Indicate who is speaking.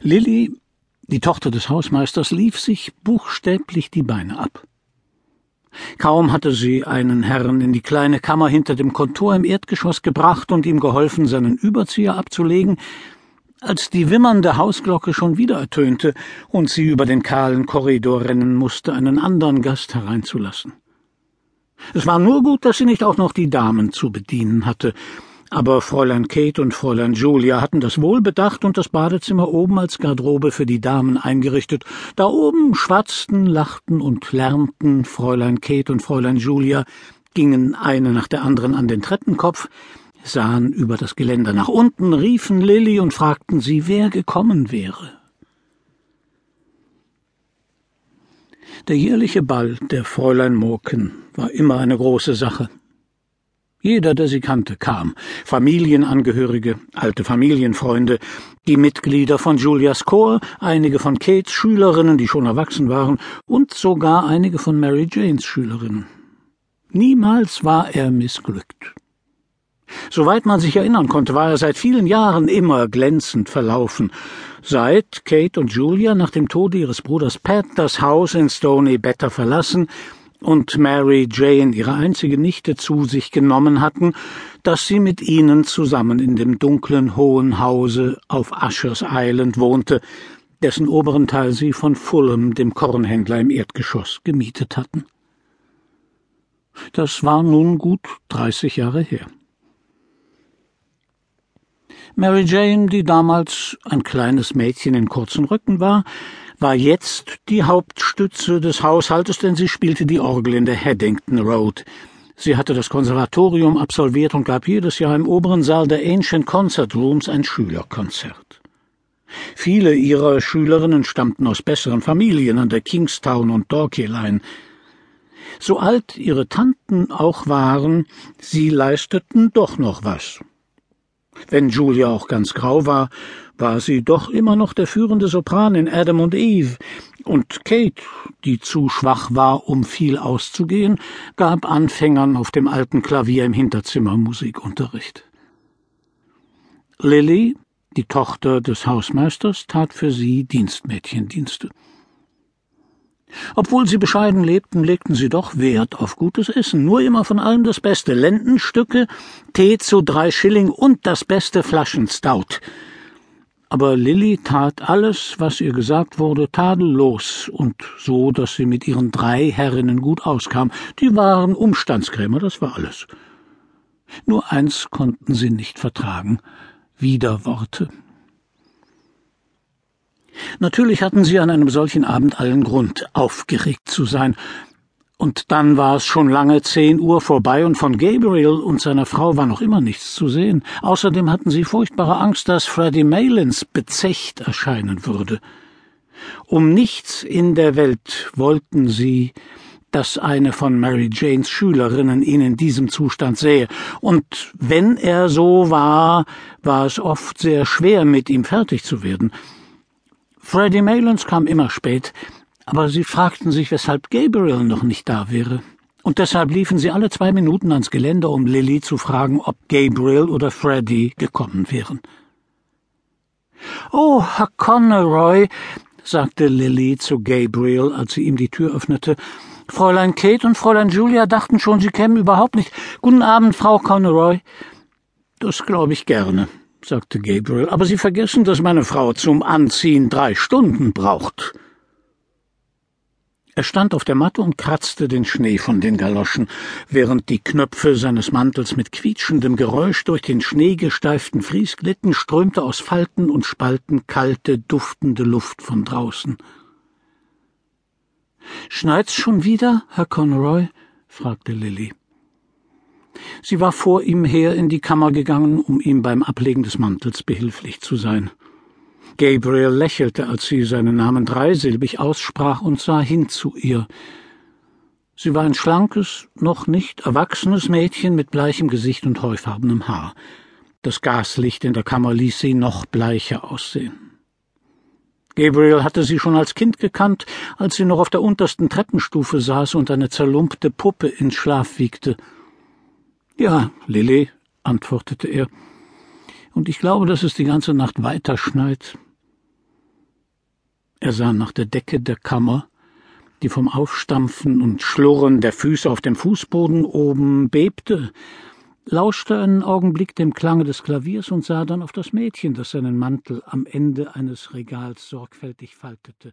Speaker 1: Lilly, die Tochter des Hausmeisters, lief sich buchstäblich die Beine ab. Kaum hatte sie einen Herrn in die kleine Kammer hinter dem Kontor im Erdgeschoss gebracht und ihm geholfen, seinen Überzieher abzulegen, als die wimmernde Hausglocke schon wieder ertönte und sie über den kahlen Korridor rennen musste, einen anderen Gast hereinzulassen. Es war nur gut, dass sie nicht auch noch die Damen zu bedienen hatte, aber Fräulein Kate und Fräulein Julia hatten das wohl bedacht und das Badezimmer oben als Garderobe für die Damen eingerichtet. Da oben schwatzten, lachten und lärmten Fräulein Kate und Fräulein Julia, gingen eine nach der anderen an den Treppenkopf, sahen über das Geländer nach unten, riefen Lilly und fragten sie, wer gekommen wäre. Der jährliche Ball der Fräulein Morken war immer eine große Sache. Jeder, der sie kannte, kam. Familienangehörige, alte Familienfreunde, die Mitglieder von Julias Chor, einige von Kates Schülerinnen, die schon erwachsen waren, und sogar einige von Mary Janes Schülerinnen. Niemals war er missglückt. Soweit man sich erinnern konnte, war er seit vielen Jahren immer glänzend verlaufen. Seit Kate und Julia nach dem Tode ihres Bruders Pat das Haus in Stony Better verlassen und Mary Jane, ihre einzige Nichte, zu sich genommen hatten, dass sie mit ihnen zusammen in dem dunklen hohen Hause auf Ushers Island wohnte, dessen oberen Teil sie von Fulham, dem Kornhändler im Erdgeschoss, gemietet hatten. Das war nun gut dreißig Jahre her. Mary Jane, die damals ein kleines Mädchen in kurzen Röcken war, war jetzt die Hauptstütze des Haushaltes, denn sie spielte die Orgel in der Haddington Road. Sie hatte das Konservatorium absolviert und gab jedes Jahr im oberen Saal der Ancient Concert Rooms ein Schülerkonzert. Viele ihrer Schülerinnen stammten aus besseren Familien an der Kingstown und Dorkey Line. So alt ihre Tanten auch waren, sie leisteten doch noch was. Wenn Julia auch ganz grau war, war sie doch immer noch der führende Sopran in Adam und Eve, und Kate, die zu schwach war, um viel auszugehen, gab Anfängern auf dem alten Klavier im Hinterzimmer Musikunterricht. Lily, die Tochter des Hausmeisters, tat für sie Dienstmädchendienste. Obwohl sie bescheiden lebten, legten sie doch Wert auf gutes Essen, nur immer von allem das Beste, Lendenstücke, Tee zu drei Schilling und das beste Flaschenstout. Aber Lilly tat alles, was ihr gesagt wurde, tadellos und so, dass sie mit ihren drei Herrinnen gut auskam. Die waren Umstandskrämer, das war alles. Nur eins konnten sie nicht vertragen Widerworte. Natürlich hatten sie an einem solchen Abend allen Grund, aufgeregt zu sein. Und dann war es schon lange zehn Uhr vorbei und von Gabriel und seiner Frau war noch immer nichts zu sehen. Außerdem hatten sie furchtbare Angst, dass Freddie Malins bezecht erscheinen würde. Um nichts in der Welt wollten sie, dass eine von Mary Janes Schülerinnen ihn in diesem Zustand sähe, und wenn er so war, war es oft sehr schwer, mit ihm fertig zu werden. Freddie Malins kam immer spät, aber sie fragten sich, weshalb Gabriel noch nicht da wäre. Und deshalb liefen sie alle zwei Minuten ans Geländer, um Lily zu fragen, ob Gabriel oder Freddie gekommen wären. Oh, Herr Conroy, sagte Lily zu Gabriel, als sie ihm die Tür öffnete. Fräulein Kate und Fräulein Julia dachten schon, sie kämen überhaupt nicht. Guten Abend, Frau Conroy. Das glaube ich gerne, sagte Gabriel, aber Sie vergessen, dass meine Frau zum Anziehen drei Stunden braucht. Er stand auf der Matte und kratzte den Schnee von den Galoschen, während die Knöpfe seines Mantels mit quietschendem Geräusch durch den schneegesteiften Fries glitten, strömte aus Falten und Spalten kalte, duftende Luft von draußen. Schneit's schon wieder, Herr Conroy? fragte Lilly. Sie war vor ihm her in die Kammer gegangen, um ihm beim Ablegen des Mantels behilflich zu sein. Gabriel lächelte, als sie seinen Namen dreisilbig aussprach und sah hin zu ihr. Sie war ein schlankes, noch nicht erwachsenes Mädchen mit bleichem Gesicht und heufarbenem Haar. Das Gaslicht in der Kammer ließ sie noch bleicher aussehen. Gabriel hatte sie schon als Kind gekannt, als sie noch auf der untersten Treppenstufe saß und eine zerlumpte Puppe in Schlaf wiegte. Ja, Lilly, antwortete er, und ich glaube, dass es die ganze Nacht weiter schneit. Er sah nach der Decke der Kammer, die vom Aufstampfen und Schlurren der Füße auf dem Fußboden oben bebte, lauschte einen Augenblick dem Klange des Klaviers und sah dann auf das Mädchen, das seinen Mantel am Ende eines Regals sorgfältig faltete.